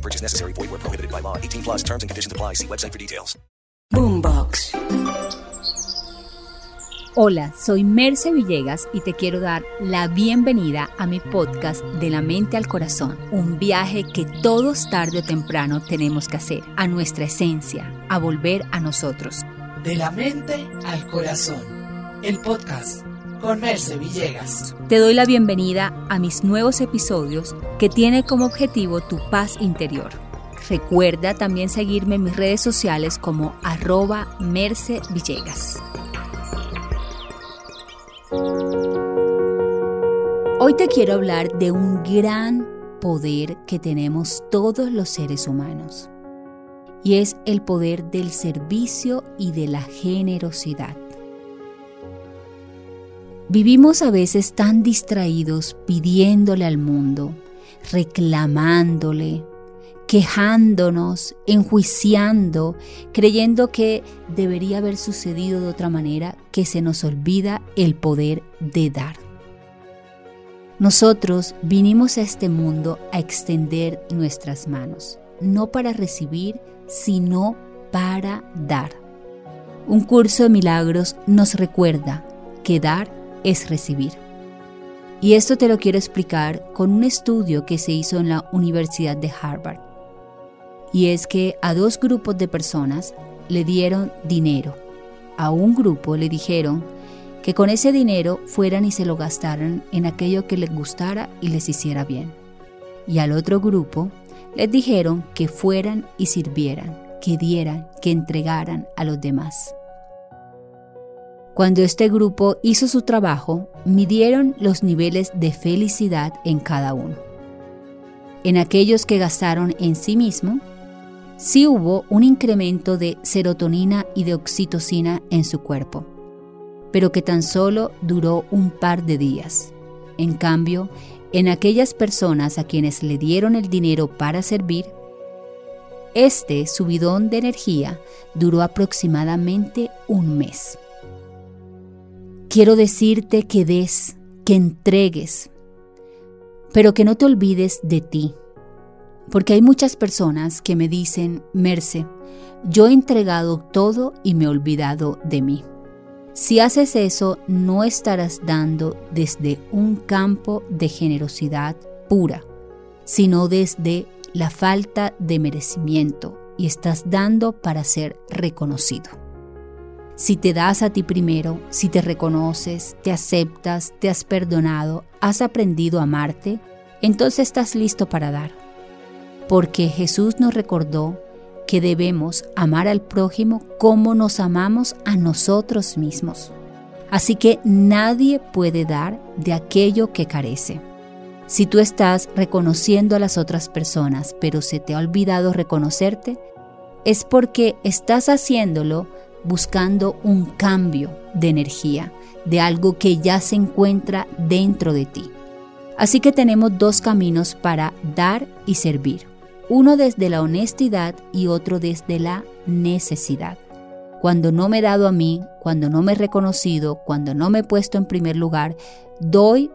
No purchase necessary. Void where prohibited by law. 18 plus terms and conditions apply. See website for details. Boombox. Hola, soy Merce Villegas y te quiero dar la bienvenida a mi podcast De la mente al corazón, un viaje que todos tarde o temprano tenemos que hacer, a nuestra esencia, a volver a nosotros. De la mente al corazón. El podcast con Merce Villegas. Te doy la bienvenida a mis nuevos episodios que tiene como objetivo tu paz interior. Recuerda también seguirme en mis redes sociales como arroba Merce Villegas. Hoy te quiero hablar de un gran poder que tenemos todos los seres humanos y es el poder del servicio y de la generosidad. Vivimos a veces tan distraídos pidiéndole al mundo, reclamándole, quejándonos, enjuiciando, creyendo que debería haber sucedido de otra manera, que se nos olvida el poder de dar. Nosotros vinimos a este mundo a extender nuestras manos, no para recibir, sino para dar. Un curso de milagros nos recuerda que dar es recibir. Y esto te lo quiero explicar con un estudio que se hizo en la Universidad de Harvard. Y es que a dos grupos de personas le dieron dinero. A un grupo le dijeron que con ese dinero fueran y se lo gastaran en aquello que les gustara y les hiciera bien. Y al otro grupo les dijeron que fueran y sirvieran, que dieran, que entregaran a los demás. Cuando este grupo hizo su trabajo, midieron los niveles de felicidad en cada uno. En aquellos que gastaron en sí mismo, sí hubo un incremento de serotonina y de oxitocina en su cuerpo, pero que tan solo duró un par de días. En cambio, en aquellas personas a quienes le dieron el dinero para servir, este subidón de energía duró aproximadamente un mes. Quiero decirte que des, que entregues, pero que no te olvides de ti. Porque hay muchas personas que me dicen, Merce, yo he entregado todo y me he olvidado de mí. Si haces eso, no estarás dando desde un campo de generosidad pura, sino desde la falta de merecimiento y estás dando para ser reconocido. Si te das a ti primero, si te reconoces, te aceptas, te has perdonado, has aprendido a amarte, entonces estás listo para dar. Porque Jesús nos recordó que debemos amar al prójimo como nos amamos a nosotros mismos. Así que nadie puede dar de aquello que carece. Si tú estás reconociendo a las otras personas, pero se te ha olvidado reconocerte, es porque estás haciéndolo buscando un cambio de energía, de algo que ya se encuentra dentro de ti. Así que tenemos dos caminos para dar y servir, uno desde la honestidad y otro desde la necesidad. Cuando no me he dado a mí, cuando no me he reconocido, cuando no me he puesto en primer lugar, doy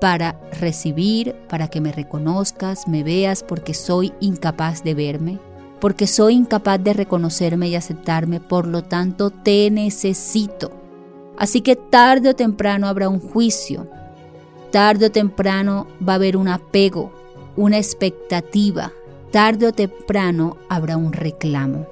para recibir, para que me reconozcas, me veas porque soy incapaz de verme, porque soy incapaz de reconocerme y aceptarme, por lo tanto te necesito. Así que tarde o temprano habrá un juicio, tarde o temprano va a haber un apego, una expectativa, tarde o temprano habrá un reclamo.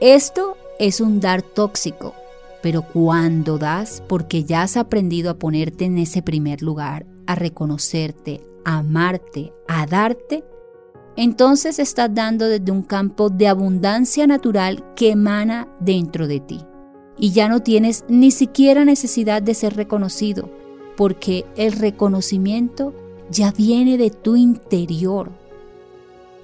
Esto es un dar tóxico, pero cuando das, porque ya has aprendido a ponerte en ese primer lugar, a reconocerte, a amarte, a darte, entonces estás dando desde un campo de abundancia natural que emana dentro de ti. Y ya no tienes ni siquiera necesidad de ser reconocido, porque el reconocimiento ya viene de tu interior.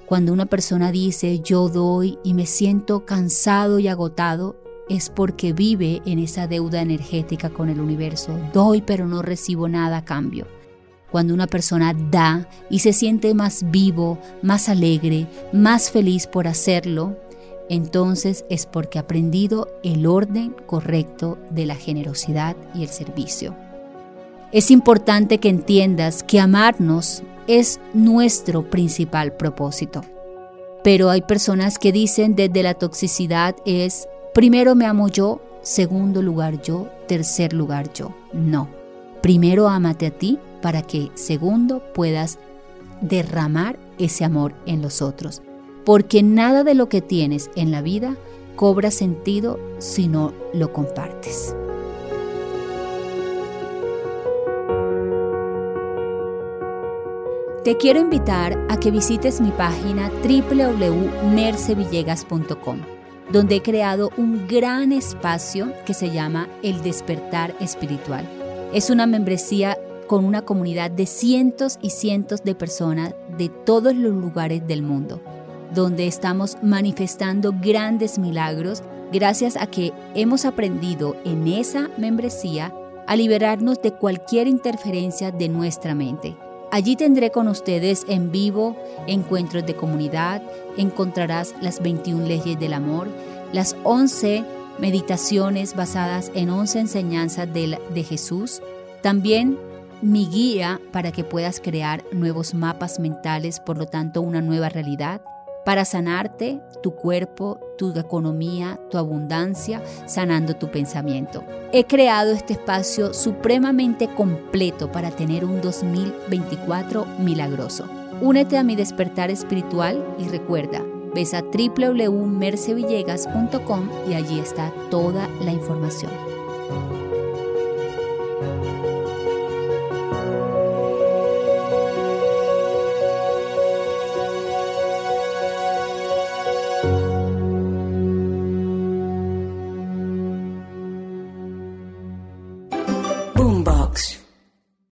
Cuando una persona dice yo doy y me siento cansado y agotado, es porque vive en esa deuda energética con el universo. Doy pero no recibo nada a cambio. Cuando una persona da y se siente más vivo, más alegre, más feliz por hacerlo, entonces es porque ha aprendido el orden correcto de la generosidad y el servicio. Es importante que entiendas que amarnos es nuestro principal propósito. Pero hay personas que dicen desde la toxicidad es, primero me amo yo, segundo lugar yo, tercer lugar yo. No, primero ámate a ti para que segundo puedas derramar ese amor en los otros. Porque nada de lo que tienes en la vida cobra sentido si no lo compartes. Te quiero invitar a que visites mi página www.mercevillegas.com, donde he creado un gran espacio que se llama El Despertar Espiritual. Es una membresía con una comunidad de cientos y cientos de personas de todos los lugares del mundo, donde estamos manifestando grandes milagros gracias a que hemos aprendido en esa membresía a liberarnos de cualquier interferencia de nuestra mente. Allí tendré con ustedes en vivo encuentros de comunidad, encontrarás las 21 leyes del amor, las 11 meditaciones basadas en 11 enseñanzas de, de Jesús, también mi guía para que puedas crear nuevos mapas mentales, por lo tanto una nueva realidad, para sanarte tu cuerpo, tu economía, tu abundancia, sanando tu pensamiento. He creado este espacio supremamente completo para tener un 2024 milagroso. Únete a mi despertar espiritual y recuerda, ves a www.mercevillegas.com y allí está toda la información.